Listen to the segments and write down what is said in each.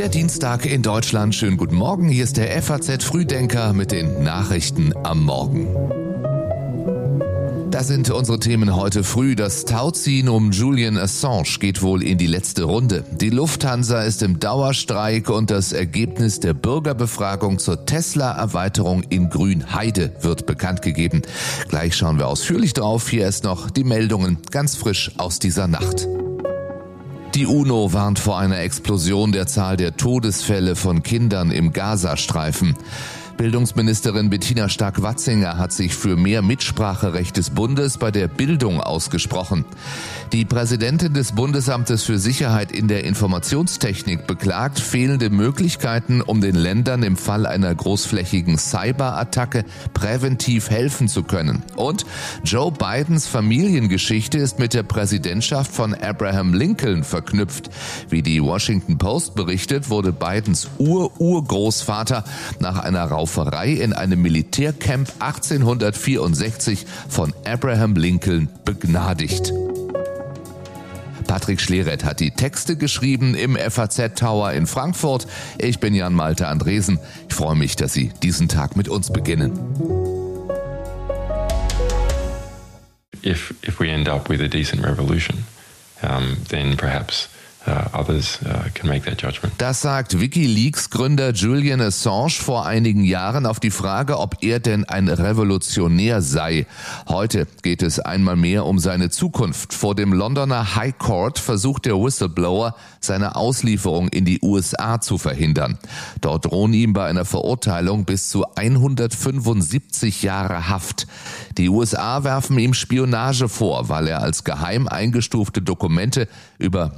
Der Dienstag in Deutschland. Schönen guten Morgen. Hier ist der FAZ Frühdenker mit den Nachrichten am Morgen. Das sind unsere Themen heute früh. Das Tauziehen um Julian Assange geht wohl in die letzte Runde. Die Lufthansa ist im Dauerstreik und das Ergebnis der Bürgerbefragung zur Tesla-Erweiterung in Grünheide wird bekannt gegeben. Gleich schauen wir ausführlich drauf. Hier ist noch die Meldungen ganz frisch aus dieser Nacht. Die UNO warnt vor einer Explosion der Zahl der Todesfälle von Kindern im Gazastreifen. Bildungsministerin Bettina Stark-Watzinger hat sich für mehr Mitspracherecht des Bundes bei der Bildung ausgesprochen. Die Präsidentin des Bundesamtes für Sicherheit in der Informationstechnik beklagt fehlende Möglichkeiten, um den Ländern im Fall einer großflächigen Cyberattacke präventiv helfen zu können. Und Joe Bidens Familiengeschichte ist mit der Präsidentschaft von Abraham Lincoln verknüpft. Wie die Washington Post berichtet, wurde Bidens Ur-Urgroßvater nach einer Rauf Rauferei in einem Militärcamp 1864 von Abraham Lincoln begnadigt. Patrick Schleret hat die Texte geschrieben im FAZ Tower in Frankfurt. Ich bin Jan Malte Andresen. Ich freue mich, dass Sie diesen Tag mit uns beginnen. If, if we end up with a decent revolution, um, then perhaps Uh, uh, das sagt Wikileaks-Gründer Julian Assange vor einigen Jahren auf die Frage, ob er denn ein Revolutionär sei. Heute geht es einmal mehr um seine Zukunft. Vor dem Londoner High Court versucht der Whistleblower, seine Auslieferung in die USA zu verhindern. Dort drohen ihm bei einer Verurteilung bis zu 175 Jahre Haft. Die USA werfen ihm Spionage vor, weil er als geheim eingestufte Dokumente über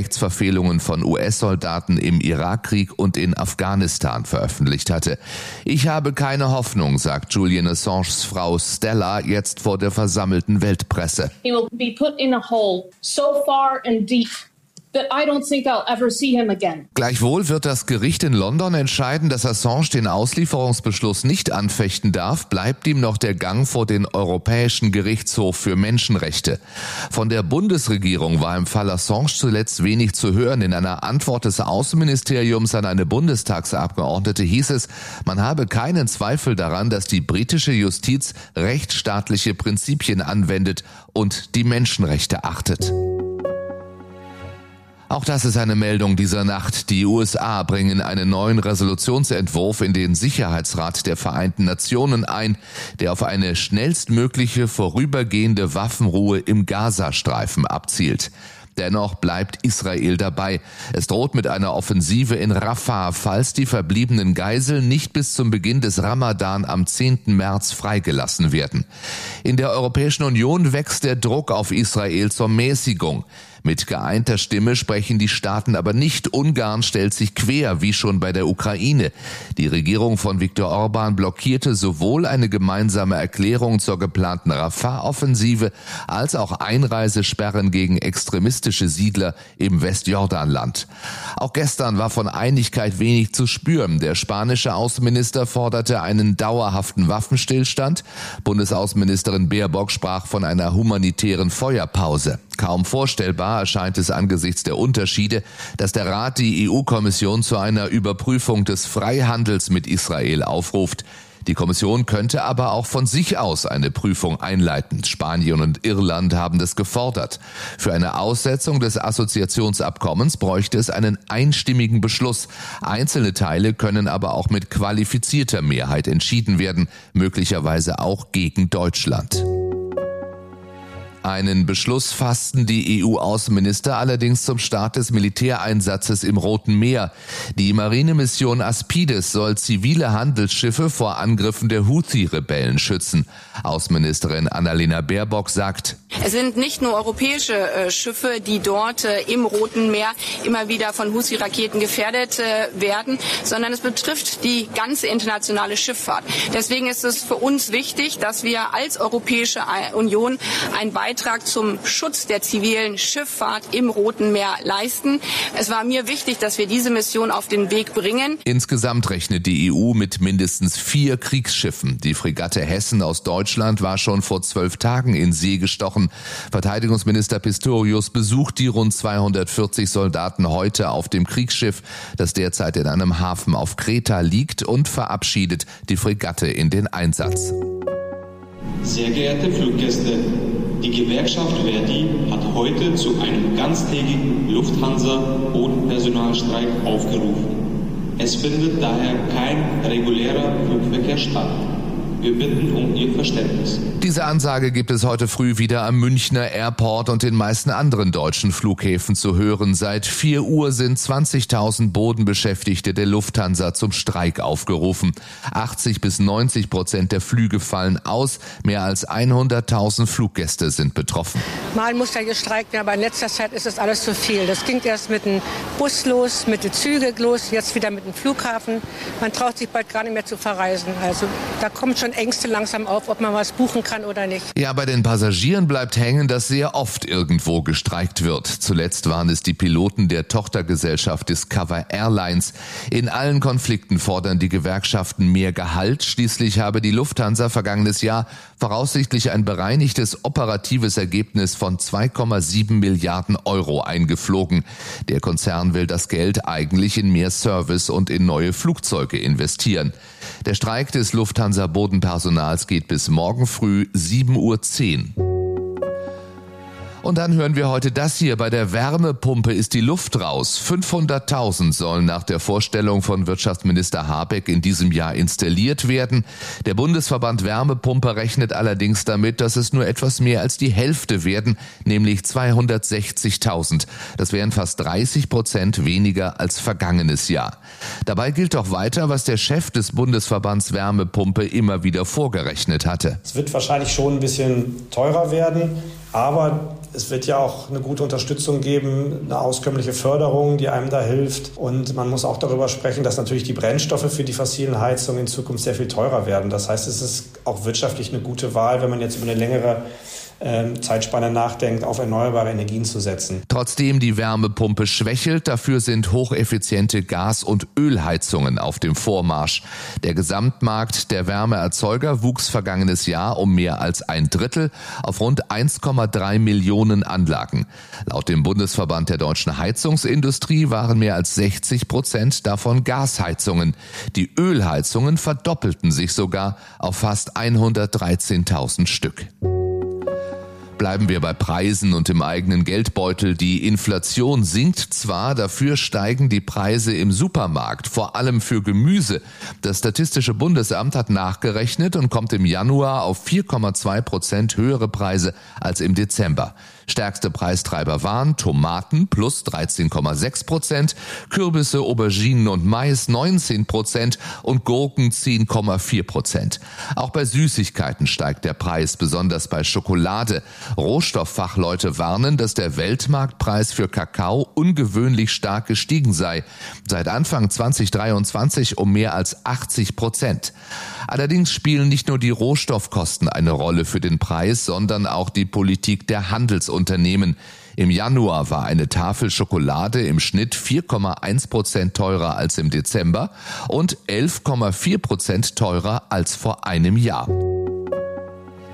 Menschenrechtsverfehlungen von US-Soldaten im Irakkrieg und in Afghanistan veröffentlicht hatte. Ich habe keine Hoffnung, sagt Julian Assanges Frau Stella jetzt vor der versammelten Weltpresse. He will be put in a hole so far and deep Gleichwohl wird das Gericht in London entscheiden, dass Assange den Auslieferungsbeschluss nicht anfechten darf, bleibt ihm noch der Gang vor den Europäischen Gerichtshof für Menschenrechte. Von der Bundesregierung war im Fall Assange zuletzt wenig zu hören. In einer Antwort des Außenministeriums an eine Bundestagsabgeordnete hieß es, man habe keinen Zweifel daran, dass die britische Justiz rechtsstaatliche Prinzipien anwendet und die Menschenrechte achtet. Auch das ist eine Meldung dieser Nacht. Die USA bringen einen neuen Resolutionsentwurf in den Sicherheitsrat der Vereinten Nationen ein, der auf eine schnellstmögliche vorübergehende Waffenruhe im Gazastreifen abzielt. Dennoch bleibt Israel dabei. Es droht mit einer Offensive in Rafah, falls die verbliebenen Geiseln nicht bis zum Beginn des Ramadan am 10. März freigelassen werden. In der Europäischen Union wächst der Druck auf Israel zur Mäßigung. Mit geeinter Stimme sprechen die Staaten aber nicht. Ungarn stellt sich quer, wie schon bei der Ukraine. Die Regierung von Viktor Orban blockierte sowohl eine gemeinsame Erklärung zur geplanten Rafah-Offensive als auch Einreisesperren gegen extremistische Siedler im Westjordanland. Auch gestern war von Einigkeit wenig zu spüren. Der spanische Außenminister forderte einen dauerhaften Waffenstillstand. Bundesaußenministerin Baerbock sprach von einer humanitären Feuerpause. Kaum vorstellbar erscheint es angesichts der Unterschiede, dass der Rat die EU-Kommission zu einer Überprüfung des Freihandels mit Israel aufruft. Die Kommission könnte aber auch von sich aus eine Prüfung einleiten. Spanien und Irland haben das gefordert. Für eine Aussetzung des Assoziationsabkommens bräuchte es einen einstimmigen Beschluss. Einzelne Teile können aber auch mit qualifizierter Mehrheit entschieden werden, möglicherweise auch gegen Deutschland. Einen Beschluss fassten die EU-Außenminister allerdings zum Start des Militäreinsatzes im Roten Meer. Die Marinemission Aspides soll zivile Handelsschiffe vor Angriffen der Houthi-Rebellen schützen. Außenministerin Annalena Baerbock sagt, es sind nicht nur europäische äh, Schiffe, die dort äh, im Roten Meer immer wieder von Houthi-Raketen gefährdet äh, werden, sondern es betrifft die ganze internationale Schifffahrt. Deswegen ist es für uns wichtig, dass wir als Europäische Union ein Beitrag Beitrag zum Schutz der zivilen Schifffahrt im Roten Meer leisten. Es war mir wichtig, dass wir diese Mission auf den Weg bringen. Insgesamt rechnet die EU mit mindestens vier Kriegsschiffen. Die Fregatte Hessen aus Deutschland war schon vor zwölf Tagen in See gestochen. Verteidigungsminister Pistorius besucht die rund 240 Soldaten heute auf dem Kriegsschiff, das derzeit in einem Hafen auf Kreta liegt und verabschiedet die Fregatte in den Einsatz. Sehr geehrte Fluggäste, die Gewerkschaft Verdi hat heute zu einem ganztägigen Lufthansa-Bodenpersonalstreik aufgerufen. Es findet daher kein regulärer Flugverkehr statt. Wir bitten um Ihr Verständnis. Diese Ansage gibt es heute früh wieder am Münchner Airport und den meisten anderen deutschen Flughäfen zu hören. Seit 4 Uhr sind 20.000 Bodenbeschäftigte der Lufthansa zum Streik aufgerufen. 80 bis 90 Prozent der Flüge fallen aus. Mehr als 100.000 Fluggäste sind betroffen. Mal muss ja gestreikt werden, aber in letzter Zeit ist es alles zu viel. Das ging erst mit dem Bus los, mit den Zügen los, jetzt wieder mit dem Flughafen. Man traut sich bald gar nicht mehr zu verreisen. Also da kommt schon Ängste langsam auf, ob man was buchen kann oder nicht. Ja, bei den Passagieren bleibt hängen, dass sehr oft irgendwo gestreikt wird. Zuletzt waren es die Piloten der Tochtergesellschaft Discover Airlines. In allen Konflikten fordern die Gewerkschaften mehr Gehalt. Schließlich habe die Lufthansa vergangenes Jahr voraussichtlich ein bereinigtes operatives Ergebnis von 2,7 Milliarden Euro eingeflogen. Der Konzern will das Geld eigentlich in mehr Service und in neue Flugzeuge investieren. Der Streik des Lufthansa Bodenpersonals geht bis morgen früh 7.10 Uhr. Und dann hören wir heute das hier. Bei der Wärmepumpe ist die Luft raus. 500.000 sollen nach der Vorstellung von Wirtschaftsminister Habeck in diesem Jahr installiert werden. Der Bundesverband Wärmepumpe rechnet allerdings damit, dass es nur etwas mehr als die Hälfte werden, nämlich 260.000. Das wären fast 30 Prozent weniger als vergangenes Jahr. Dabei gilt doch weiter, was der Chef des Bundesverbands Wärmepumpe immer wieder vorgerechnet hatte. Es wird wahrscheinlich schon ein bisschen teurer werden. Aber es wird ja auch eine gute Unterstützung geben, eine auskömmliche Förderung, die einem da hilft. Und man muss auch darüber sprechen, dass natürlich die Brennstoffe für die fossilen Heizungen in Zukunft sehr viel teurer werden. Das heißt, es ist auch wirtschaftlich eine gute Wahl, wenn man jetzt über eine längere ähm, Zeitspanne nachdenkt, auf erneuerbare Energien zu setzen. Trotzdem die Wärmepumpe schwächelt, dafür sind hocheffiziente Gas- und Ölheizungen auf dem Vormarsch. Der Gesamtmarkt der Wärmeerzeuger wuchs vergangenes Jahr um mehr als ein Drittel auf rund 1,3 Millionen Anlagen. Laut dem Bundesverband der deutschen Heizungsindustrie waren mehr als 60 Prozent davon Gasheizungen. Die Ölheizungen verdoppelten sich sogar auf fast 113.000 Stück. Bleiben wir bei Preisen und im eigenen Geldbeutel. Die Inflation sinkt zwar, dafür steigen die Preise im Supermarkt, vor allem für Gemüse. Das Statistische Bundesamt hat nachgerechnet und kommt im Januar auf 4,2 Prozent höhere Preise als im Dezember. Stärkste Preistreiber waren Tomaten plus 13,6 Prozent, Kürbisse, Auberginen und Mais 19 Prozent und Gurken 10,4 Prozent. Auch bei Süßigkeiten steigt der Preis, besonders bei Schokolade. Rohstofffachleute warnen, dass der Weltmarktpreis für Kakao ungewöhnlich stark gestiegen sei. Seit Anfang 2023 um mehr als 80 Prozent. Allerdings spielen nicht nur die Rohstoffkosten eine Rolle für den Preis, sondern auch die Politik der Handelsunternehmen. Im Januar war eine Tafel Schokolade im Schnitt 4,1 Prozent teurer als im Dezember und 11,4 Prozent teurer als vor einem Jahr.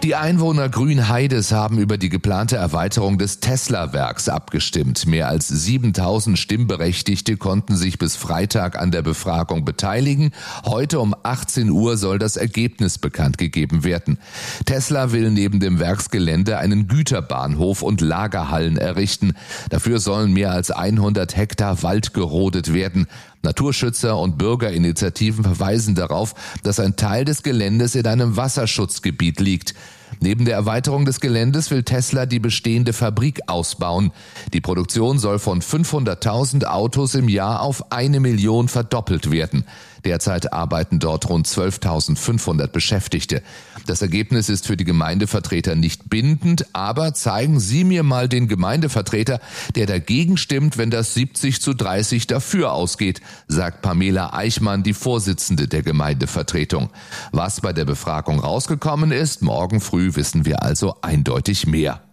Die Einwohner Grünheides haben über die geplante Erweiterung des Tesla-Werks abgestimmt. Mehr als 7000 Stimmberechtigte konnten sich bis Freitag an der Befragung beteiligen. Heute um 18 Uhr soll das Ergebnis bekannt gegeben werden. Tesla will neben dem Werksgelände einen Güterbahnhof und Lagerhallen errichten. Dafür sollen mehr als 100 Hektar Wald gerodet werden. Naturschützer und Bürgerinitiativen verweisen darauf, dass ein Teil des Geländes in einem Wasserschutzgebiet liegt. Neben der Erweiterung des Geländes will Tesla die bestehende Fabrik ausbauen. Die Produktion soll von 500.000 Autos im Jahr auf eine Million verdoppelt werden. Derzeit arbeiten dort rund 12.500 Beschäftigte. Das Ergebnis ist für die Gemeindevertreter nicht bindend, aber zeigen Sie mir mal den Gemeindevertreter, der dagegen stimmt, wenn das 70 zu 30 dafür ausgeht, sagt Pamela Eichmann, die Vorsitzende der Gemeindevertretung. Was bei der Befragung rausgekommen ist, morgen früh wissen wir also eindeutig mehr.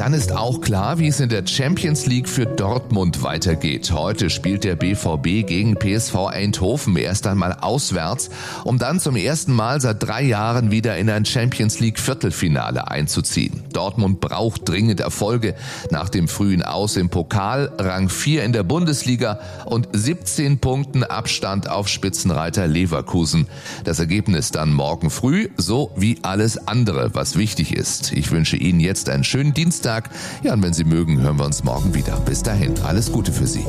Dann ist auch klar, wie es in der Champions League für Dortmund weitergeht. Heute spielt der BVB gegen PSV Eindhoven erst einmal auswärts, um dann zum ersten Mal seit drei Jahren wieder in ein Champions League Viertelfinale einzuziehen. Dortmund braucht dringend Erfolge nach dem frühen Aus im Pokal, Rang 4 in der Bundesliga und 17 Punkten Abstand auf Spitzenreiter Leverkusen. Das Ergebnis dann morgen früh, so wie alles andere, was wichtig ist. Ich wünsche Ihnen jetzt einen schönen Dienstag. Ja, und wenn Sie mögen, hören wir uns morgen wieder. Bis dahin, alles Gute für Sie.